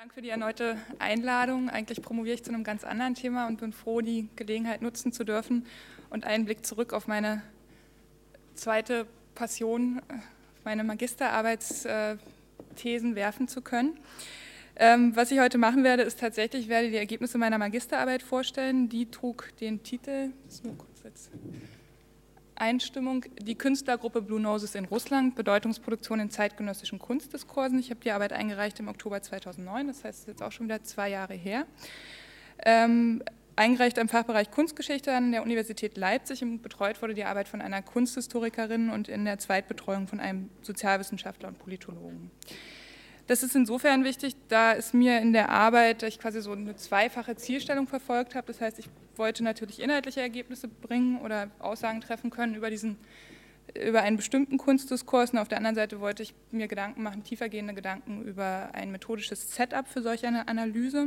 Danke für die erneute Einladung. Eigentlich promoviere ich zu einem ganz anderen Thema und bin froh, die Gelegenheit nutzen zu dürfen und einen Blick zurück auf meine zweite Passion, meine Magisterarbeitsthesen werfen zu können. Ähm, was ich heute machen werde, ist tatsächlich, ich werde die Ergebnisse meiner Magisterarbeit vorstellen. Die trug den Titel, das ist nur kurz jetzt, Einstimmung die Künstlergruppe Blue Noses in Russland, Bedeutungsproduktion in zeitgenössischen Kunstdiskursen. Ich habe die Arbeit eingereicht im Oktober 2009, das heißt, es ist jetzt auch schon wieder zwei Jahre her. Ähm, eingereicht am Fachbereich Kunstgeschichte an der Universität Leipzig und betreut wurde die Arbeit von einer Kunsthistorikerin und in der Zweitbetreuung von einem Sozialwissenschaftler und Politologen. Das ist insofern wichtig, da es mir in der Arbeit, ich quasi so eine zweifache Zielstellung verfolgt habe. Das heißt, ich wollte natürlich inhaltliche Ergebnisse bringen oder Aussagen treffen können über diesen über einen bestimmten Kunstdiskurs. Und auf der anderen Seite wollte ich mir Gedanken machen, tiefergehende Gedanken über ein methodisches Setup für solch eine Analyse.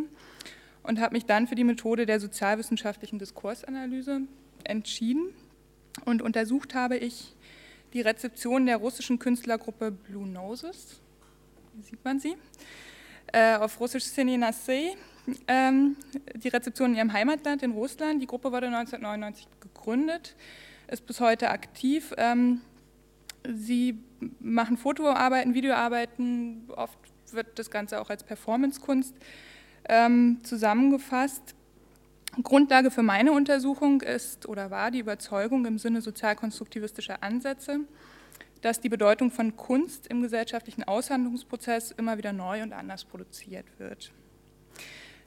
Und habe mich dann für die Methode der sozialwissenschaftlichen Diskursanalyse entschieden. Und untersucht habe ich die Rezeption der russischen Künstlergruppe Blue Noses sieht man sie, äh, auf Russisch Seninasei, ähm, die Rezeption in ihrem Heimatland in Russland. Die Gruppe wurde 1999 gegründet, ist bis heute aktiv. Ähm, sie machen Fotoarbeiten, Videoarbeiten, oft wird das Ganze auch als Performancekunst ähm, zusammengefasst. Grundlage für meine Untersuchung ist oder war die Überzeugung im Sinne sozialkonstruktivistischer Ansätze, dass die Bedeutung von Kunst im gesellschaftlichen Aushandlungsprozess immer wieder neu und anders produziert wird.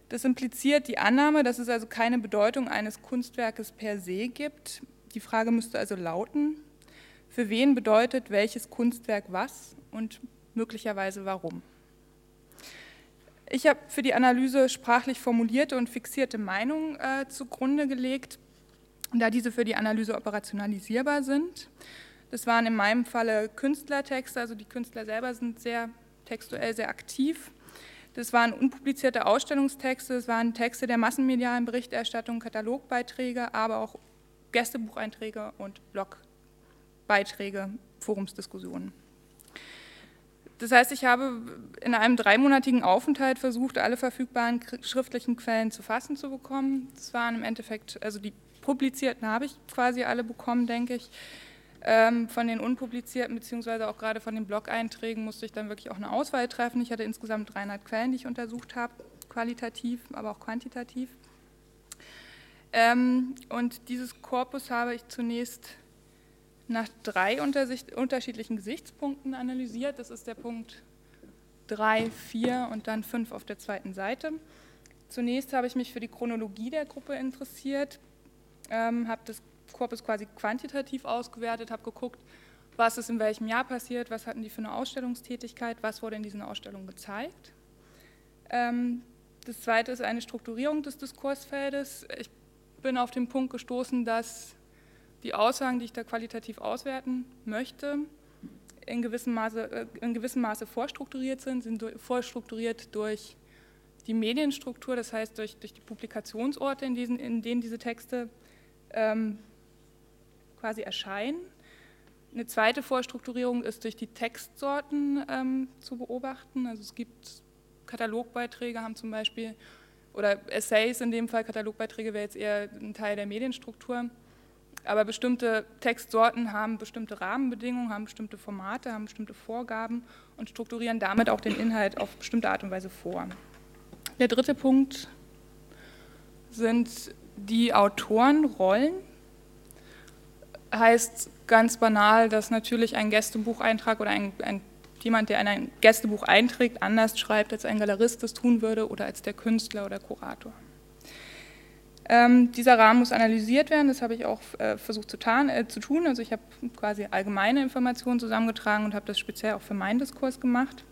Das impliziert die Annahme, dass es also keine Bedeutung eines Kunstwerkes per se gibt. Die Frage müsste also lauten, für wen bedeutet welches Kunstwerk was und möglicherweise warum. Ich habe für die Analyse sprachlich formulierte und fixierte Meinungen äh, zugrunde gelegt, da diese für die Analyse operationalisierbar sind. Das waren in meinem Falle Künstlertexte, also die Künstler selber sind sehr textuell sehr aktiv. Das waren unpublizierte Ausstellungstexte, das waren Texte der massenmedialen Berichterstattung, Katalogbeiträge, aber auch Gästebucheinträge und Blogbeiträge, Forumsdiskussionen. Das heißt, ich habe in einem dreimonatigen Aufenthalt versucht, alle verfügbaren schriftlichen Quellen zu fassen zu bekommen. Das waren im Endeffekt, also die publizierten habe ich quasi alle bekommen, denke ich. Ähm, von den unpublizierten beziehungsweise auch gerade von den Blog-Einträgen musste ich dann wirklich auch eine Auswahl treffen. Ich hatte insgesamt 300 Quellen, die ich untersucht habe, qualitativ, aber auch quantitativ. Ähm, und dieses Korpus habe ich zunächst nach drei unterschiedlichen Gesichtspunkten analysiert. Das ist der Punkt 3, 4 und dann 5 auf der zweiten Seite. Zunächst habe ich mich für die Chronologie der Gruppe interessiert, ähm, habe das Korpus quasi quantitativ ausgewertet, habe geguckt, was ist in welchem Jahr passiert, was hatten die für eine Ausstellungstätigkeit, was wurde in diesen Ausstellungen gezeigt. Ähm, das zweite ist eine Strukturierung des Diskursfeldes. Ich bin auf den Punkt gestoßen, dass die Aussagen, die ich da qualitativ auswerten möchte, in gewissem Maße, äh, in gewissem Maße vorstrukturiert sind, sind vorstrukturiert durch die Medienstruktur, das heißt durch, durch die Publikationsorte, in, diesen, in denen diese Texte ähm, quasi erscheinen. Eine zweite Vorstrukturierung ist durch die Textsorten ähm, zu beobachten. Also es gibt Katalogbeiträge, haben zum Beispiel, oder Essays in dem Fall, Katalogbeiträge wäre jetzt eher ein Teil der Medienstruktur. Aber bestimmte Textsorten haben bestimmte Rahmenbedingungen, haben bestimmte Formate, haben bestimmte Vorgaben und strukturieren damit auch den Inhalt auf bestimmte Art und Weise vor. Der dritte Punkt sind die Autorenrollen heißt ganz banal, dass natürlich ein Gästebucheintrag oder ein, ein, jemand, der ein Gästebuch einträgt, anders schreibt, als ein Galerist das tun würde oder als der Künstler oder Kurator. Ähm, dieser Rahmen muss analysiert werden, das habe ich auch äh, versucht zu, tan, äh, zu, tun. Also ich habe quasi allgemeine Informationen zusammengetragen und habe das speziell auch für meinen Diskurs gemacht.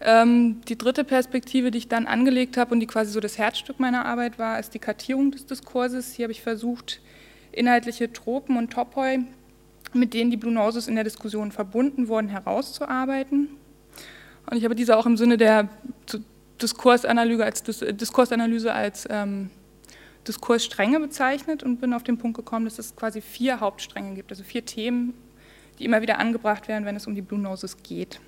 Ähm, die dritte Perspektive, die ich dann angelegt habe und die quasi so das Herzstück meiner Arbeit war, ist die Kartierung des Diskurses. Hier habe ich versucht, inhaltliche Tropen und Topoi, mit denen die Blue Noses in der Diskussion verbunden wurden, herauszuarbeiten. Und ich habe diese auch im Sinne der Diskursanalyse als, Diskursanalyse als ähm, Diskursstränge bezeichnet und bin auf den Punkt gekommen, dass es quasi vier Hauptstränge gibt, also vier Themen, die immer wieder angebracht werden, wenn es um die Blue Noses geht.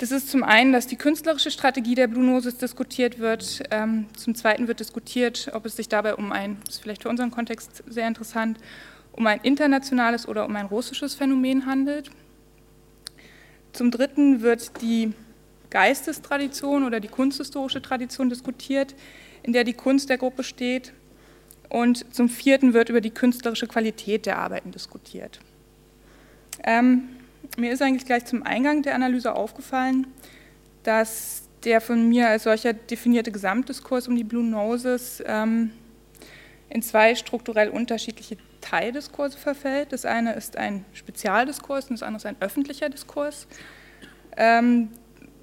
Das ist zum einen, dass die künstlerische Strategie der Blue Noses diskutiert wird. Ähm, zum zweiten wird diskutiert, ob es sich dabei um ein, das ist vielleicht für unseren Kontext sehr interessant, um ein internationales oder um ein russisches Phänomen handelt. Zum dritten wird die Geistestradition oder die kunsthistorische Tradition diskutiert, in der die Kunst der Gruppe steht. Und zum vierten wird über die künstlerische Qualität der Arbeiten diskutiert. Ähm, mir ist eigentlich gleich zum Eingang der Analyse aufgefallen, dass der von mir als solcher definierte Gesamtdiskurs um die Blue Noses ähm, in zwei strukturell unterschiedliche Teildiskurse verfällt. Das eine ist ein Spezialdiskurs und das andere ist ein öffentlicher Diskurs. Ähm,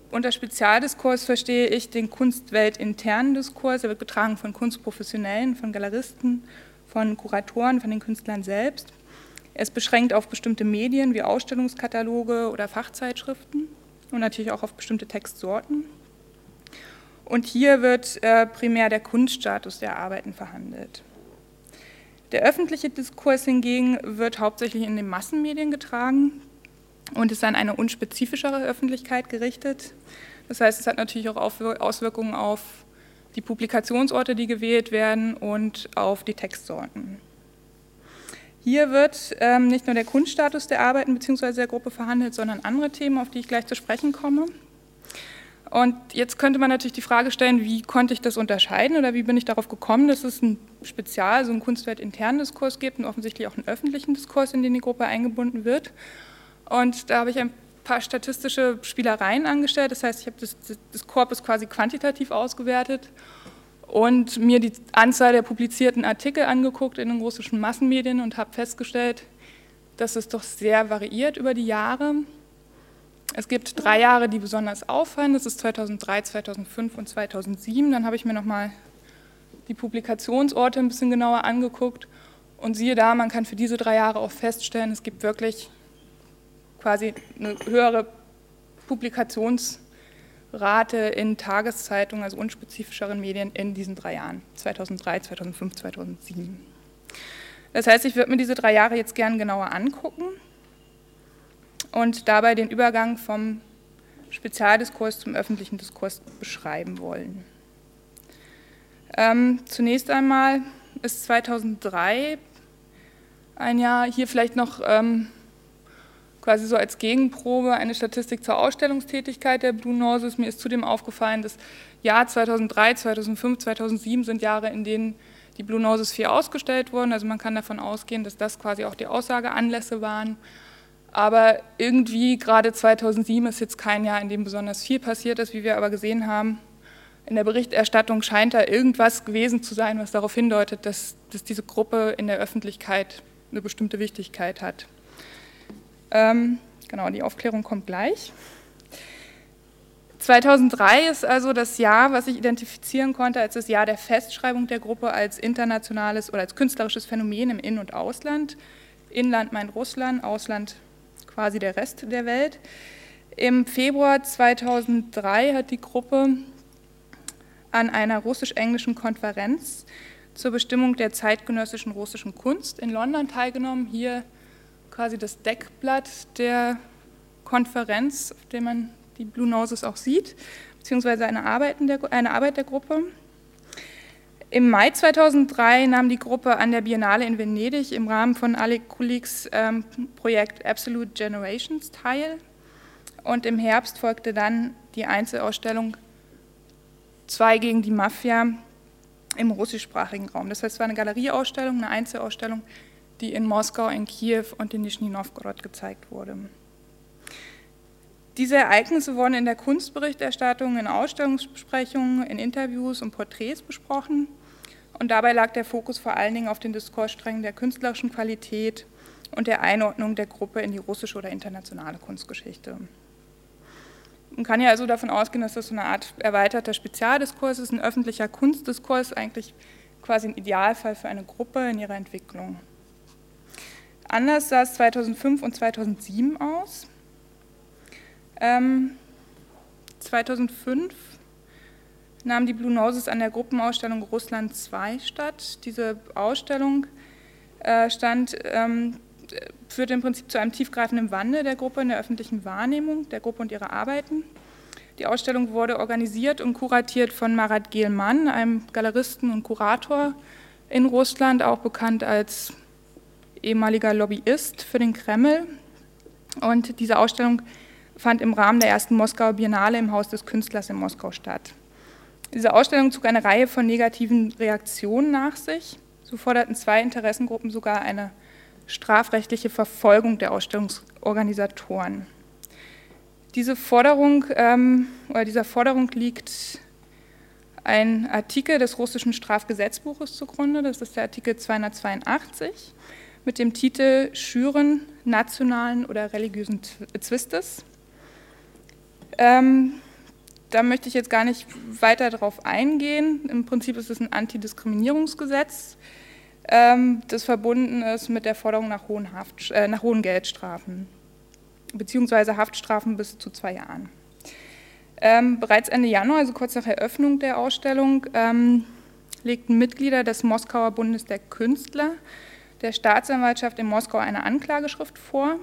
unter Spezialdiskurs verstehe ich den kunstweltinternen Diskurs. Er wird getragen von Kunstprofessionellen, von Galeristen, von Kuratoren, von den Künstlern selbst. Ist beschränkt auf bestimmte Medien wie Ausstellungskataloge oder Fachzeitschriften und natürlich auch auf bestimmte Textsorten. Und hier wird äh, primär der Kunststatus der Arbeiten verhandelt. Der öffentliche Diskurs hingegen wird hauptsächlich in den Massenmedien getragen und ist an eine unspezifischere Öffentlichkeit gerichtet. Das heißt, es hat natürlich auch Auswirkungen auf die Publikationsorte, die gewählt werden und auf die Textsorten. Hier wird ähm, nicht nur der Kunststatus der Arbeiten bzw. der Gruppe verhandelt, sondern andere Themen, auf die ich gleich zu sprechen komme. Und jetzt könnte man natürlich die Frage stellen, wie konnte ich das unterscheiden oder wie bin ich darauf gekommen, dass es ein Spezial, so einen kunstwertinternen Diskurs gibt und offensichtlich auch einen öffentlichen Diskurs, in den die Gruppe eingebunden wird. Und da habe ich ein paar statistische Spielereien angestellt. Das heißt, ich habe das, das Korpus quasi quantitativ ausgewertet und mir die Anzahl der publizierten Artikel angeguckt in den russischen Massenmedien und habe festgestellt, dass es doch sehr variiert über die Jahre. Es gibt drei Jahre, die besonders auffallen. Das ist 2003, 2005 und 2007. Dann habe ich mir nochmal die Publikationsorte ein bisschen genauer angeguckt und siehe da, man kann für diese drei Jahre auch feststellen, es gibt wirklich quasi eine höhere Publikations- Rate in Tageszeitungen, also unspezifischeren Medien in diesen drei Jahren, 2003, 2005, 2007. Das heißt, ich würde mir diese drei Jahre jetzt gern genauer angucken und dabei den Übergang vom Spezialdiskurs zum öffentlichen Diskurs beschreiben wollen. Ähm, zunächst einmal ist 2003 ein Jahr, hier vielleicht noch ähm, quasi so als Gegenprobe eine Statistik zur Ausstellungstätigkeit der Blue Noses. Mir ist zudem aufgefallen, das Jahr 2003, 2005, 2007 sind Jahre, in denen die Blue Noses viel ausgestellt wurden. Also man kann davon ausgehen, dass das quasi auch die Aussageanlässe waren. Aber irgendwie gerade 2007 ist jetzt kein Jahr, in dem besonders viel passiert ist, wie wir aber gesehen haben. In der Berichterstattung scheint da irgendwas gewesen zu sein, was darauf hindeutet, dass, dass diese Gruppe in der Öffentlichkeit eine bestimmte Wichtigkeit hat. Ähm, genau, die Aufklärung kommt gleich. 2003 ist also das Jahr, was ich identifizieren konnte als das Jahr der Festschreibung der Gruppe als internationales oder als künstlerisches Phänomen im In- und Ausland. Inland meint Russland, Ausland quasi der Rest der Welt. Im Februar 2003 hat die Gruppe an einer russisch-englischen Konferenz zur Bestimmung der zeitgenössischen russischen Kunst in London teilgenommen. Hier quasi das Deckblatt der Konferenz, auf dem man die Blue Noses auch sieht, beziehungsweise eine Arbeit der, eine Arbeit der Gruppe. Im Mai 2003 nahm die Gruppe an der Biennale in Venedig im Rahmen von Alek Kuliks ähm, Projekt Absolute Generations teil. Und im Herbst folgte dann die Einzelausstellung Zwei gegen die Mafia im russischsprachigen Raum. Das heißt, es war eine Galerieausstellung, eine Einzelausstellung, die in Moskau, in Kiew und in Nischni Novgorod gezeigt wurde. Diese Ereignisse wurden in der Kunstberichterstattung, in Ausstellungsbesprechungen, in Interviews und Porträts besprochen. Und dabei lag der Fokus vor allen Dingen auf den Diskurssträngen der künstlerischen Qualität und der Einordnung der Gruppe in die russische oder internationale Kunstgeschichte. Man kann ja also davon ausgehen, dass das so eine Art erweiterter Spezialdiskurs ist, ein öffentlicher Kunstdiskurs, eigentlich quasi ein Idealfall für eine Gruppe in ihrer Entwicklung. Anders sah es 2005 und 2007 aus. Ähm, 2005 nahm die Blue Noses an der Gruppenausstellung Russland 2 statt. Diese Ausstellung äh, stand, ähm, führte im Prinzip zu einem tiefgreifenden Wandel der Gruppe in der öffentlichen Wahrnehmung, der Gruppe und ihrer Arbeiten. Die Ausstellung wurde organisiert und kuratiert von Marat Gehlmann, einem Galeristen und Kurator in Russland, auch bekannt als ehemaliger Lobbyist für den Kreml. Und diese Ausstellung fand im Rahmen der ersten Moskauer Biennale im Haus des Künstlers in Moskau statt. Diese Ausstellung zog eine Reihe von negativen Reaktionen nach sich. So forderten zwei Interessengruppen sogar eine strafrechtliche Verfolgung der Ausstellungsorganisatoren. Diese Forderung ähm, oder dieser Forderung liegt ein Artikel des russischen Strafgesetzbuches zugrunde. Das ist der Artikel 282 mit dem Titel Schüren nationalen oder religiösen Zwistes. Ähm, da möchte ich jetzt gar nicht weiter darauf eingehen. Im Prinzip ist es ein Antidiskriminierungsgesetz, ähm, das verbunden ist mit der Forderung nach hohen, Haft, äh, nach hohen Geldstrafen, beziehungsweise Haftstrafen bis zu zwei Jahren. Ähm, bereits Ende Januar, also kurz nach Eröffnung der Ausstellung, ähm, legten Mitglieder des Moskauer Bundes der Künstler der Staatsanwaltschaft in Moskau eine Anklageschrift vor.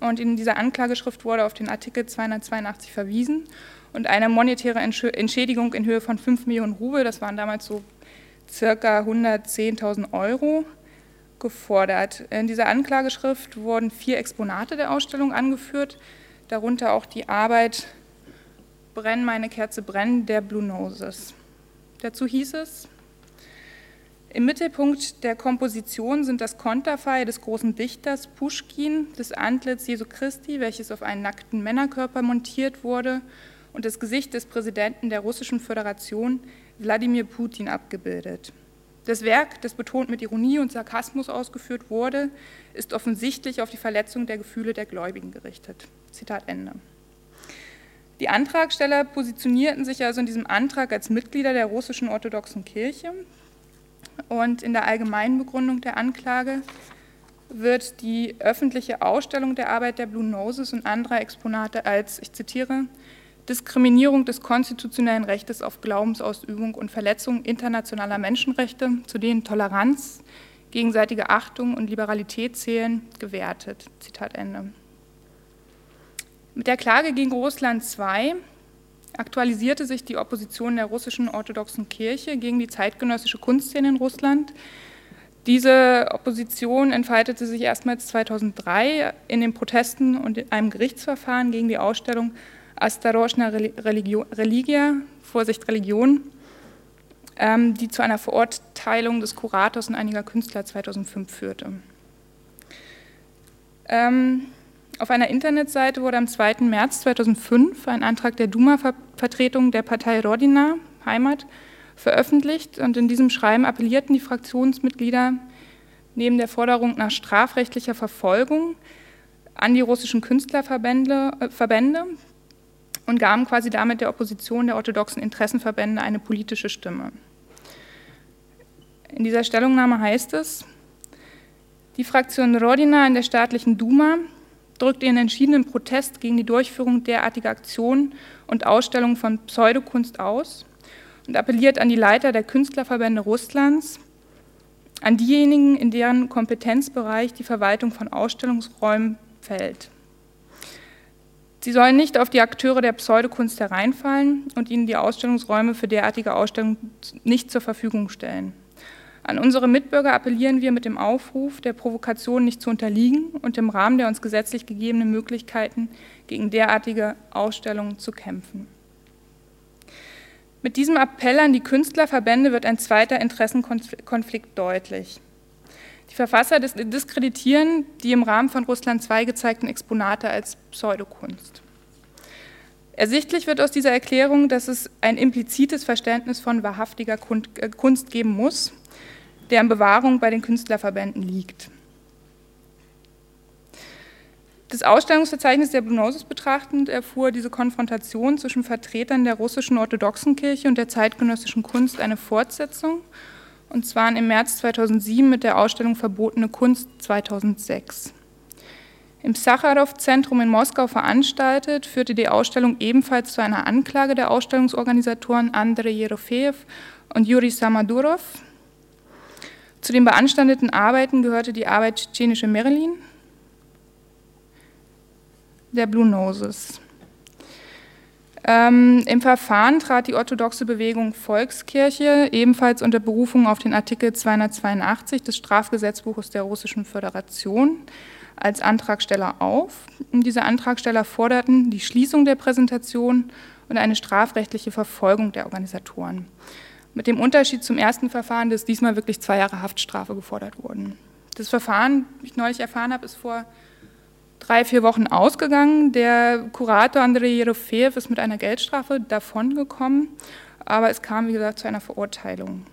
Und in dieser Anklageschrift wurde auf den Artikel 282 verwiesen und eine monetäre Entschädigung in Höhe von 5 Millionen Rubel, das waren damals so circa 110.000 Euro, gefordert. In dieser Anklageschrift wurden vier Exponate der Ausstellung angeführt, darunter auch die Arbeit Brenn meine Kerze brennen der Blue Noses. Dazu hieß es, im Mittelpunkt der Komposition sind das Konterfei des großen Dichters Puschkin, das Antlitz Jesu Christi, welches auf einen nackten Männerkörper montiert wurde, und das Gesicht des Präsidenten der Russischen Föderation, Wladimir Putin, abgebildet. Das Werk, das betont mit Ironie und Sarkasmus ausgeführt wurde, ist offensichtlich auf die Verletzung der Gefühle der Gläubigen gerichtet. Zitat Ende. Die Antragsteller positionierten sich also in diesem Antrag als Mitglieder der russischen orthodoxen Kirche, und in der allgemeinen Begründung der Anklage wird die öffentliche Ausstellung der Arbeit der Blue Noses und anderer Exponate als, ich zitiere, Diskriminierung des konstitutionellen Rechtes auf Glaubensausübung und Verletzung internationaler Menschenrechte, zu denen Toleranz, gegenseitige Achtung und Liberalität zählen, gewertet. Zitat Ende. Mit der Klage gegen Russland II aktualisierte sich die Opposition der russischen orthodoxen Kirche gegen die zeitgenössische Kunstszene in Russland. Diese Opposition entfaltete sich erstmals 2003 in den Protesten und in einem Gerichtsverfahren gegen die Ausstellung Astarosna Religia, Vorsicht Religion, ähm, die zu einer Verurteilung des Kurators und einiger Künstler 2005 führte. Ähm, auf einer Internetseite wurde am 2. März 2005 ein Antrag der Duma-Vertretung der Partei Rodina, Heimat, veröffentlicht und in diesem Schreiben appellierten die Fraktionsmitglieder neben der Forderung nach strafrechtlicher Verfolgung an die russischen Künstlerverbände äh, Verbände und gaben quasi damit der Opposition der orthodoxen Interessenverbände eine politische Stimme. In dieser Stellungnahme heißt es, die Fraktion Rodina in der staatlichen Duma drückt ihren entschiedenen Protest gegen die Durchführung derartiger Aktionen und Ausstellungen von Pseudokunst aus und appelliert an die Leiter der Künstlerverbände Russlands, an diejenigen, in deren Kompetenzbereich die Verwaltung von Ausstellungsräumen fällt. Sie sollen nicht auf die Akteure der Pseudokunst hereinfallen und ihnen die Ausstellungsräume für derartige Ausstellungen nicht zur Verfügung stellen. An unsere Mitbürger appellieren wir mit dem Aufruf, der Provokation nicht zu unterliegen und im Rahmen der uns gesetzlich gegebenen Möglichkeiten gegen derartige Ausstellungen zu kämpfen. Mit diesem Appell an die Künstlerverbände wird ein zweiter Interessenkonflikt deutlich. Die Verfasser diskreditieren die im Rahmen von Russland II gezeigten Exponate als Pseudokunst. Ersichtlich wird aus dieser Erklärung, dass es ein implizites Verständnis von wahrhaftiger äh, Kunst geben muss, deren Bewahrung bei den Künstlerverbänden liegt. Das Ausstellungsverzeichnis der Blue betrachtend erfuhr diese Konfrontation zwischen Vertretern der russischen orthodoxen Kirche und der zeitgenössischen Kunst eine Fortsetzung, und zwar im März 2007 mit der Ausstellung Verbotene Kunst 2006. Im Sacharow-Zentrum in Moskau veranstaltet, führte die Ausstellung ebenfalls zu einer Anklage der Ausstellungsorganisatoren Andrei Jerofeev und Juri Samadurov zu den beanstandeten Arbeiten gehörte die Arbeit Tschetschenische Merlin, der Blue Noses. Ähm, Im Verfahren trat die orthodoxe Bewegung Volkskirche ebenfalls unter Berufung auf den Artikel 282 des Strafgesetzbuches der Russischen Föderation als Antragsteller auf. Und diese Antragsteller forderten die Schließung der Präsentation und eine strafrechtliche Verfolgung der Organisatoren. Mit dem Unterschied zum ersten Verfahren, dass diesmal wirklich zwei Jahre Haftstrafe gefordert wurden. Das Verfahren, wie ich neulich erfahren habe, ist vor drei, vier Wochen ausgegangen. Der Kurator Andrei Jerofeev ist mit einer Geldstrafe davongekommen, aber es kam, wie gesagt, zu einer Verurteilung.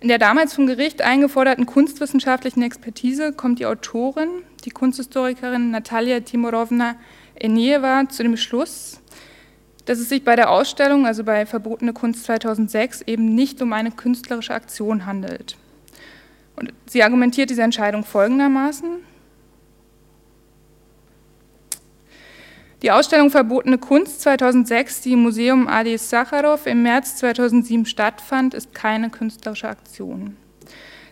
In der damals vom Gericht eingeforderten kunstwissenschaftlichen Expertise kommt die Autorin, die Kunsthistorikerin Natalia Timorovna Enieva, zu dem Schluss, dass es sich bei der Ausstellung, also bei Verbotene Kunst 2006, eben nicht um eine künstlerische Aktion handelt. Und sie argumentiert diese Entscheidung folgendermaßen. Die Ausstellung Verbotene Kunst 2006, die im Museum Adi Sacharov im März 2007 stattfand, ist keine künstlerische Aktion.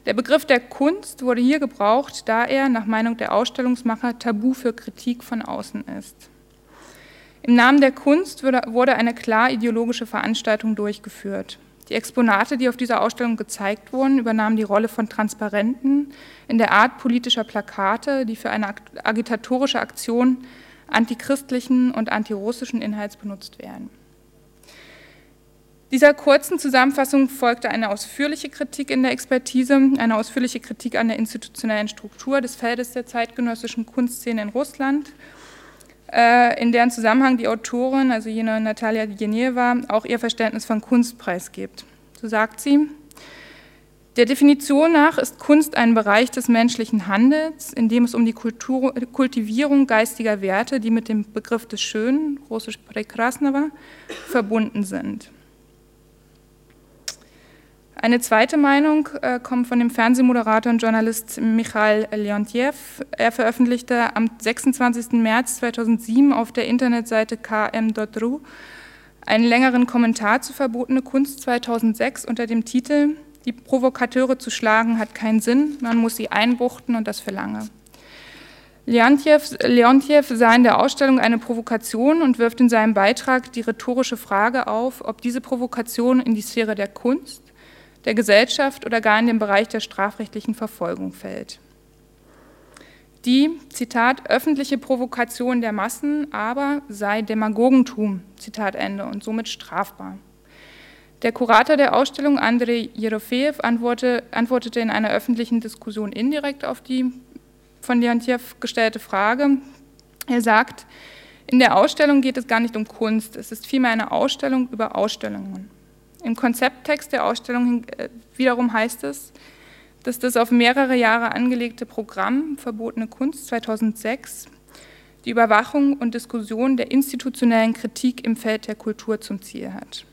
Der Begriff der Kunst wurde hier gebraucht, da er nach Meinung der Ausstellungsmacher tabu für Kritik von außen ist. Im Namen der Kunst wurde eine klar ideologische Veranstaltung durchgeführt. Die Exponate, die auf dieser Ausstellung gezeigt wurden, übernahmen die Rolle von Transparenten in der Art politischer Plakate, die für eine agitatorische Aktion antichristlichen und antirussischen Inhalts benutzt werden. Dieser kurzen Zusammenfassung folgte eine ausführliche Kritik in der Expertise, eine ausführliche Kritik an der institutionellen Struktur des Feldes der zeitgenössischen Kunstszene in Russland, in deren Zusammenhang die Autorin, also jene Natalia Geneva, auch ihr Verständnis von Kunst preisgibt. So sagt sie, der Definition nach ist Kunst ein Bereich des menschlichen Handels, in dem es um die Kultur, Kultivierung geistiger Werte, die mit dem Begriff des Schönen, russisch Prekrasnava, verbunden sind. Eine zweite Meinung äh, kommt von dem Fernsehmoderator und Journalist Michail Leontjev. Er veröffentlichte am 26. März 2007 auf der Internetseite km.ru einen längeren Kommentar zu Verbotene Kunst 2006 unter dem Titel die Provokateure zu schlagen hat keinen Sinn, man muss sie einbuchten und das für lange. Leontjew, Leontjew sah in der Ausstellung eine Provokation und wirft in seinem Beitrag die rhetorische Frage auf, ob diese Provokation in die Sphäre der Kunst, der Gesellschaft oder gar in den Bereich der strafrechtlichen Verfolgung fällt. Die, Zitat, öffentliche Provokation der Massen aber sei Demagogentum, Zitat Ende, und somit strafbar. Der Kurator der Ausstellung, Andrei Jerofeev, antwortete in einer öffentlichen Diskussion indirekt auf die von Leontjew gestellte Frage. Er sagt, in der Ausstellung geht es gar nicht um Kunst, es ist vielmehr eine Ausstellung über Ausstellungen. Im Konzepttext der Ausstellung äh, wiederum heißt es, dass das auf mehrere Jahre angelegte Programm Verbotene Kunst 2006 die Überwachung und Diskussion der institutionellen Kritik im Feld der Kultur zum Ziel hat.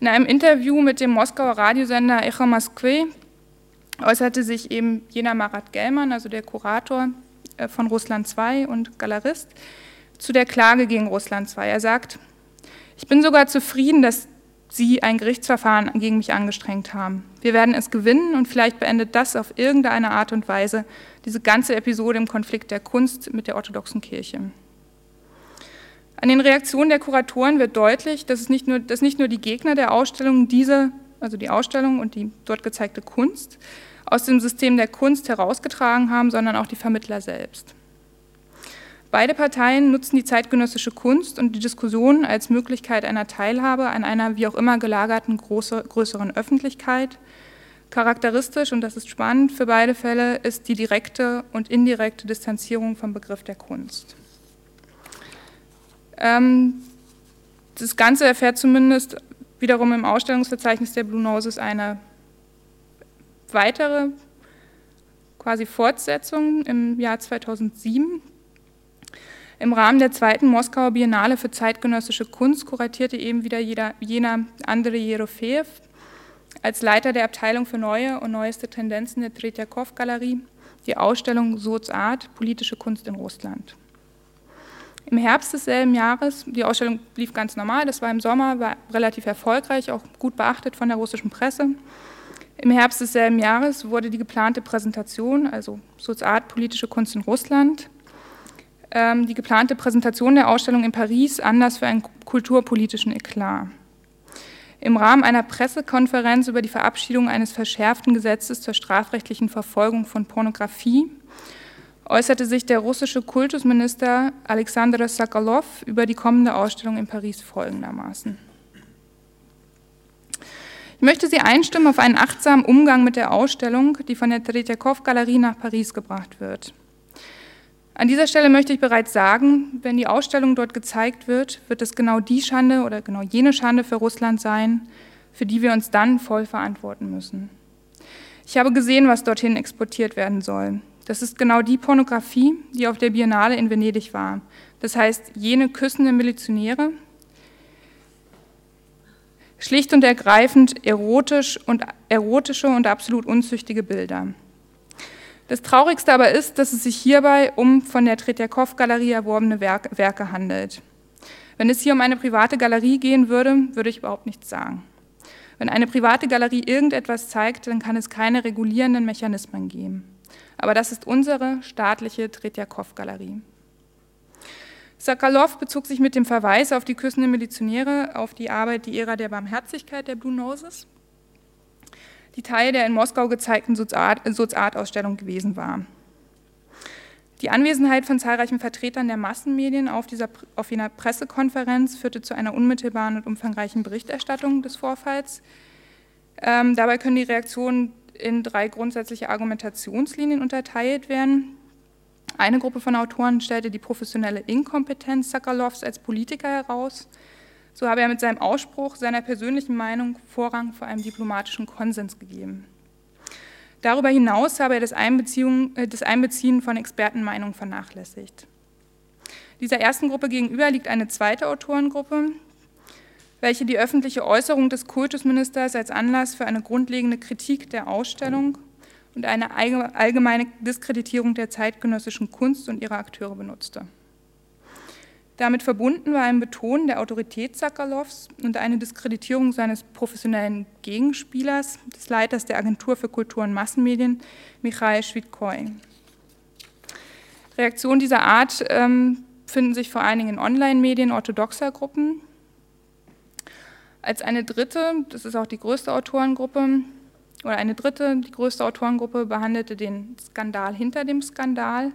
In einem Interview mit dem Moskauer Radiosender Echo Moskwy äußerte sich eben jener Marat Gellmann, also der Kurator äh, von Russland 2 und Galerist, zu der Klage gegen Russland 2. Er sagt, ich bin sogar zufrieden, dass Sie ein Gerichtsverfahren gegen mich angestrengt haben. Wir werden es gewinnen und vielleicht beendet das auf irgendeine Art und Weise diese ganze Episode im Konflikt der Kunst mit der orthodoxen Kirche. An den Reaktionen der Kuratoren wird deutlich, dass, nicht nur, dass nicht nur die Gegner der Ausstellung diese, also die Ausstellung und die dort gezeigte Kunst, aus dem System der Kunst herausgetragen haben, sondern auch die Vermittler selbst. Beide Parteien nutzen die zeitgenössische Kunst und die Diskussion als Möglichkeit einer Teilhabe an einer wie auch immer gelagerten große, größeren Öffentlichkeit. Charakteristisch, und das ist spannend für beide Fälle, ist die direkte und indirekte Distanzierung vom Begriff der Kunst. Ähm, das Ganze erfährt zumindest wiederum im Ausstellungsverzeichnis der Blue Noses eine weitere quasi Fortsetzung im Jahr 2007. Im Rahmen der zweiten Moskauer Biennale für zeitgenössische Kunst kuratierte eben wieder jeder, jener Andrei Jerofeev als Leiter der Abteilung für neue und neueste Tendenzen der Tretjakov-Galerie die Ausstellung Soz Art, politische Kunst in Russland. Im Herbst desselben Jahres, die Ausstellung lief ganz normal, das war im Sommer, war relativ erfolgreich, auch gut beachtet von der russischen Presse. Im Herbst desselben Jahres wurde die geplante Präsentation, also Art politische Kunst in Russland, ähm, die geplante Präsentation der Ausstellung in Paris Anlass für einen kulturpolitischen Eklat. Im Rahmen einer Pressekonferenz über die Verabschiedung eines verschärften Gesetzes zur strafrechtlichen Verfolgung von Pornografie äußerte sich der russische Kultusminister Alexander Sokolov über die kommende Ausstellung in Paris folgendermaßen. Ich möchte Sie einstimmen auf einen achtsamen Umgang mit der Ausstellung, die von der Tretjakov-Galerie nach Paris gebracht wird. An dieser Stelle möchte ich bereits sagen, wenn die Ausstellung dort gezeigt wird, wird es genau die Schande oder genau jene Schande für Russland sein, für die wir uns dann voll verantworten müssen. Ich habe gesehen, was dorthin exportiert werden soll. Das ist genau die Pornografie, die auf der Biennale in Venedig war. Das heißt, jene küssenden Milizionäre, schlicht und ergreifend erotisch und, erotische und absolut unzüchtige Bilder. Das Traurigste aber ist, dass es sich hierbei um von der Tretjakov-Galerie erworbene Werke handelt. Wenn es hier um eine private Galerie gehen würde, würde ich überhaupt nichts sagen. Wenn eine private Galerie irgendetwas zeigt, dann kann es keine regulierenden Mechanismen geben. Aber das ist unsere staatliche Tretjakov-Galerie. Sokolov bezog sich mit dem Verweis auf die küssenden Milizionäre auf die Arbeit Die Ära der Barmherzigkeit der Blue Noses, die Teil der in Moskau gezeigten Soziart-Ausstellung gewesen war. Die Anwesenheit von zahlreichen Vertretern der Massenmedien auf, dieser, auf einer Pressekonferenz führte zu einer unmittelbaren und umfangreichen Berichterstattung des Vorfalls. Ähm, dabei können die Reaktionen in drei grundsätzliche Argumentationslinien unterteilt werden. Eine Gruppe von Autoren stellte die professionelle Inkompetenz Sakalovs als Politiker heraus. So habe er mit seinem Ausspruch seiner persönlichen Meinung Vorrang vor einem diplomatischen Konsens gegeben. Darüber hinaus habe er das Einbeziehen, äh, das Einbeziehen von Expertenmeinungen vernachlässigt. Dieser ersten Gruppe gegenüber liegt eine zweite Autorengruppe, welche die öffentliche Äußerung des Kultusministers als Anlass für eine grundlegende Kritik der Ausstellung und eine allgemeine Diskreditierung der zeitgenössischen Kunst und ihrer Akteure benutzte. Damit verbunden war ein Betonen der Autorität Sakalovs und eine Diskreditierung seines professionellen Gegenspielers, des Leiters der Agentur für Kultur und Massenmedien, Michael Schwidkoy. Reaktionen dieser Art ähm, finden sich vor allen Dingen in Online-Medien orthodoxer Gruppen, als eine dritte, das ist auch die größte Autorengruppe, oder eine dritte, die größte Autorengruppe behandelte den Skandal hinter dem Skandal.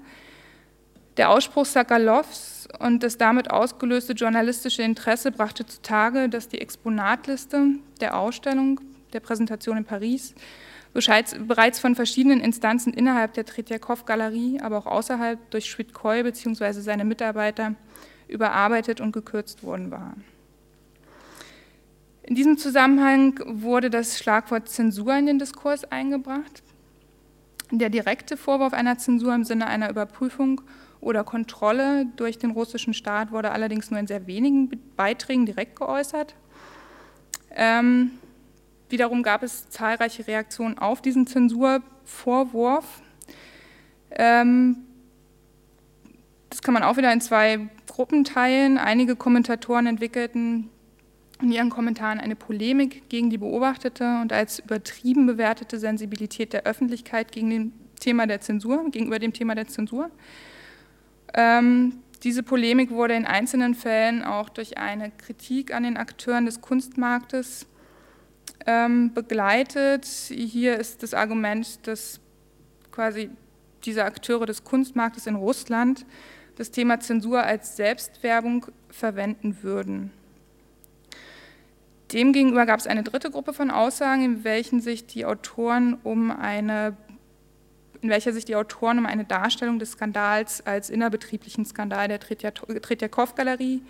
Der Ausspruch Sakalovs und das damit ausgelöste journalistische Interesse brachte zutage, dass die Exponatliste der Ausstellung, der Präsentation in Paris, bereits von verschiedenen Instanzen innerhalb der Tretjakov-Galerie, aber auch außerhalb durch Schwidkoy bzw. seine Mitarbeiter überarbeitet und gekürzt worden war. In diesem Zusammenhang wurde das Schlagwort Zensur in den Diskurs eingebracht. Der direkte Vorwurf einer Zensur im Sinne einer Überprüfung oder Kontrolle durch den russischen Staat wurde allerdings nur in sehr wenigen Beiträgen direkt geäußert. Ähm, wiederum gab es zahlreiche Reaktionen auf diesen Zensurvorwurf. Ähm, das kann man auch wieder in zwei Gruppen teilen. Einige Kommentatoren entwickelten in ihren Kommentaren eine Polemik gegen die beobachtete und als übertrieben bewertete Sensibilität der Öffentlichkeit gegen dem Thema der Zensur, gegenüber dem Thema der Zensur. Ähm, diese Polemik wurde in einzelnen Fällen auch durch eine Kritik an den Akteuren des Kunstmarktes ähm, begleitet. Hier ist das Argument, dass quasi diese Akteure des Kunstmarktes in Russland das Thema Zensur als Selbstwerbung verwenden würden. Demgegenüber gab es eine dritte Gruppe von Aussagen, in welchen sich die Autoren um eine in welcher sich die Autoren um eine Darstellung des Skandals als innerbetrieblichen Skandal der Tretjakow-Galerie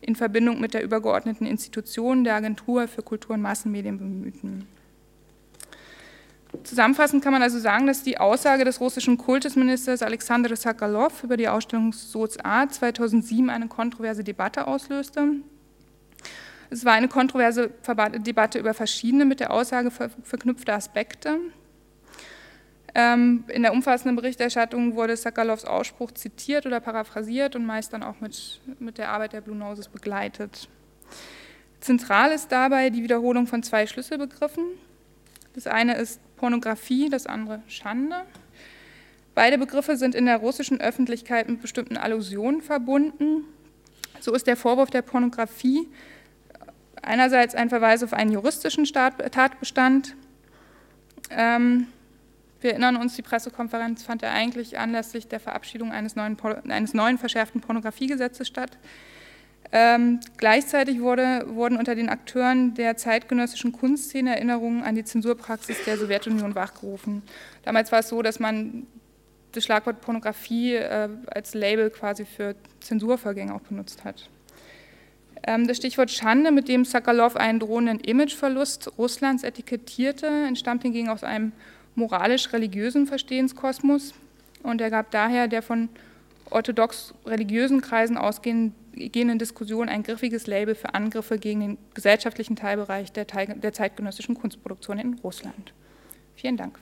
in Verbindung mit der übergeordneten Institution der Agentur für Kultur und Massenmedien bemühten. Zusammenfassend kann man also sagen, dass die Aussage des russischen Kultusministers Alexander Sokolov über die Ausstellung Soz A 2007 eine kontroverse Debatte auslöste. Es war eine kontroverse Debatte über verschiedene mit der Aussage verknüpfte Aspekte. Ähm, in der umfassenden Berichterstattung wurde Sakalovs Ausspruch zitiert oder paraphrasiert und meist dann auch mit, mit der Arbeit der Blue Noses begleitet. Zentral ist dabei die Wiederholung von zwei Schlüsselbegriffen. Das eine ist Pornografie, das andere Schande. Beide Begriffe sind in der russischen Öffentlichkeit mit bestimmten Allusionen verbunden. So ist der Vorwurf der Pornografie einerseits ein Verweis auf einen juristischen Tatbestand. Ähm, wir erinnern uns, die Pressekonferenz fand ja eigentlich anlässlich der Verabschiedung eines neuen, eines neuen verschärften Pornografiegesetzes statt. Ähm, gleichzeitig wurde, wurden unter den Akteuren der zeitgenössischen Kunstszene Erinnerungen an die Zensurpraxis der Sowjetunion wachgerufen. Damals war es so, dass man das Schlagwort Pornografie äh, als Label quasi für Zensurvorgänge auch benutzt hat. Ähm, das Stichwort Schande, mit dem Sakalow einen drohenden Imageverlust Russlands etikettierte, entstammt hingegen aus einem moralisch-religiösen Verstehenskosmos und er gab daher der von orthodox religiösen Kreisen ausgehenden Diskussion ein griffiges Label für Angriffe gegen den gesellschaftlichen Teilbereich der zeitgenössischen Kunstproduktion in Russland. Vielen Dank.